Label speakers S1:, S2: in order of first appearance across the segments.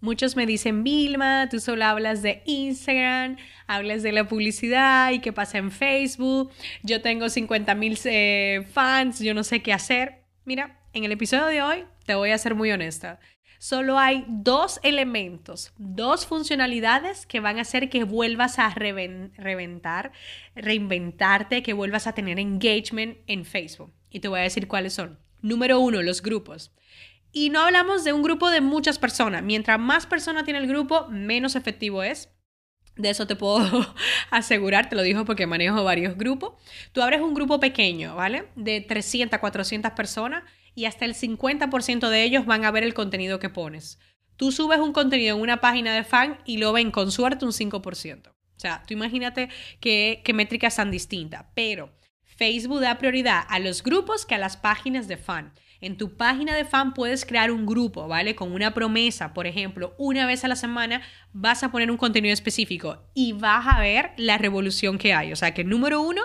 S1: Muchos me dicen, Vilma, tú solo hablas de Instagram, hablas de la publicidad y qué pasa en Facebook. Yo tengo 50 mil eh, fans, yo no sé qué hacer. Mira, en el episodio de hoy te voy a ser muy honesta. Solo hay dos elementos, dos funcionalidades que van a hacer que vuelvas a reventar, reinventarte, que vuelvas a tener engagement en Facebook. Y te voy a decir cuáles son. Número uno, los grupos. Y no hablamos de un grupo de muchas personas. Mientras más personas tiene el grupo, menos efectivo es. De eso te puedo asegurar, te lo digo porque manejo varios grupos. Tú abres un grupo pequeño, ¿vale? De 300, 400 personas y hasta el 50% de ellos van a ver el contenido que pones. Tú subes un contenido en una página de fan y lo ven con suerte un 5%. O sea, tú imagínate qué métricas tan distintas. Pero Facebook da prioridad a los grupos que a las páginas de fan. En tu página de fan puedes crear un grupo, ¿vale? Con una promesa, por ejemplo, una vez a la semana vas a poner un contenido específico y vas a ver la revolución que hay. O sea que número uno,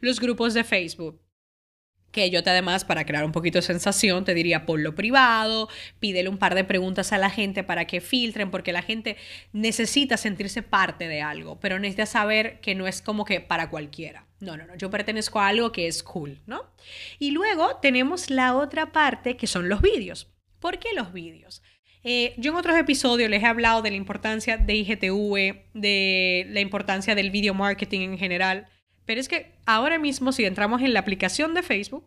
S1: los grupos de Facebook que yo te además para crear un poquito de sensación te diría lo privado, pídele un par de preguntas a la gente para que filtren, porque la gente necesita sentirse parte de algo, pero necesita saber que no es como que para cualquiera. No, no, no, yo pertenezco a algo que es cool, ¿no? Y luego tenemos la otra parte que son los vídeos. ¿Por qué los vídeos? Eh, yo en otros episodios les he hablado de la importancia de IGTV, de la importancia del video marketing en general. Pero es que ahora mismo, si entramos en la aplicación de Facebook,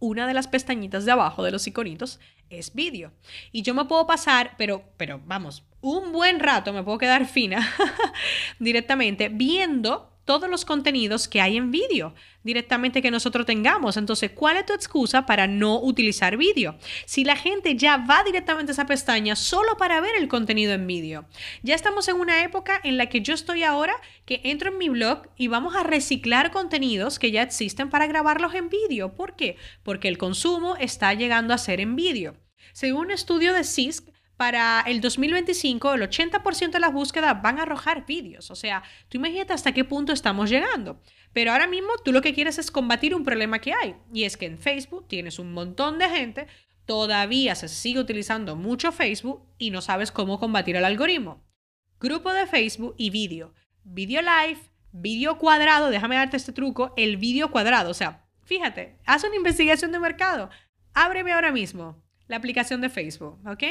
S1: una de las pestañitas de abajo de los iconitos es vídeo. Y yo me puedo pasar, pero, pero vamos, un buen rato me puedo quedar fina directamente viendo todos los contenidos que hay en vídeo directamente que nosotros tengamos. Entonces, ¿cuál es tu excusa para no utilizar vídeo? Si la gente ya va directamente a esa pestaña solo para ver el contenido en vídeo. Ya estamos en una época en la que yo estoy ahora que entro en mi blog y vamos a reciclar contenidos que ya existen para grabarlos en vídeo. ¿Por qué? Porque el consumo está llegando a ser en vídeo. Según un estudio de CISC, para el 2025 el 80% de las búsquedas van a arrojar vídeos. O sea, tú imagínate hasta qué punto estamos llegando. Pero ahora mismo tú lo que quieres es combatir un problema que hay. Y es que en Facebook tienes un montón de gente, todavía se sigue utilizando mucho Facebook y no sabes cómo combatir el algoritmo. Grupo de Facebook y vídeo. Vídeo live, vídeo cuadrado, déjame darte este truco, el vídeo cuadrado. O sea, fíjate, haz una investigación de mercado. Ábreme ahora mismo la aplicación de Facebook, ¿ok?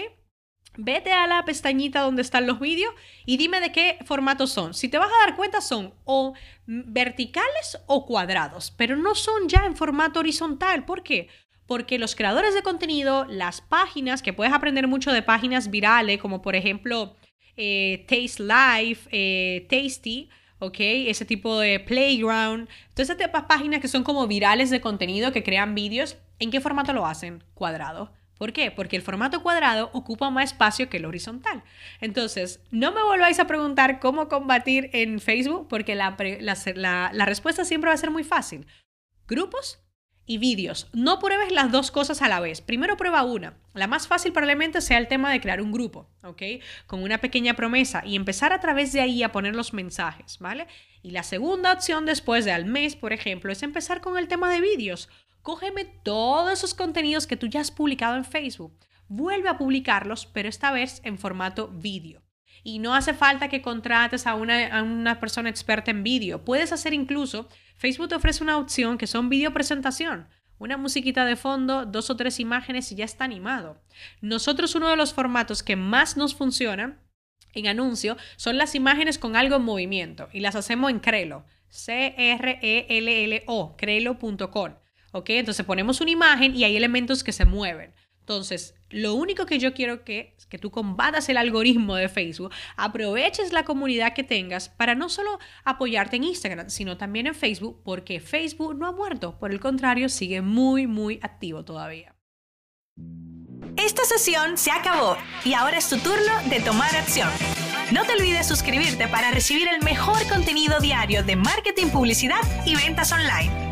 S1: Vete a la pestañita donde están los vídeos y dime de qué formato son. Si te vas a dar cuenta son o verticales o cuadrados, pero no son ya en formato horizontal. ¿Por qué? Porque los creadores de contenido, las páginas, que puedes aprender mucho de páginas virales, como por ejemplo eh, Taste Life, eh, Tasty, ¿ok? Ese tipo de Playground, todas esas páginas que son como virales de contenido, que crean vídeos, ¿en qué formato lo hacen? Cuadrado. ¿Por qué? Porque el formato cuadrado ocupa más espacio que el horizontal. Entonces, no me volváis a preguntar cómo combatir en Facebook, porque la, respuesta siempre va a ser muy fácil. Grupos y vídeos. No pruebes las dos cosas a la vez. Primero prueba una. La más fácil probablemente sea el tema de crear un grupo, ¿ok? Con una pequeña promesa y empezar a través de ahí a poner los mensajes, ¿vale? Y la segunda opción después de al mes, por ejemplo, es empezar con el tema de vídeos cógeme todos esos contenidos que tú ya has publicado en Facebook, vuelve a publicarlos, pero esta vez en formato vídeo. Y no hace falta que contrates a una, a una persona experta en vídeo. Puedes hacer incluso, Facebook te ofrece una opción que son video presentación. Una musiquita de fondo, dos o tres imágenes y ya está animado. Nosotros uno de los formatos que más nos funciona en anuncio son las imágenes con algo en movimiento y las hacemos en Crelo. C-R-E-L-L-O, crelo.com. ¿Ok? Entonces ponemos una imagen y hay elementos que se mueven. Entonces, lo único que yo quiero que es que tú combatas el algoritmo de Facebook, aproveches la comunidad que tengas para no solo apoyarte en Instagram, sino también en Facebook, porque Facebook no ha muerto, por el contrario, sigue muy, muy activo todavía.
S2: Esta sesión se acabó y ahora es tu turno de tomar acción. No te olvides suscribirte para recibir el mejor contenido diario de marketing, publicidad y ventas online.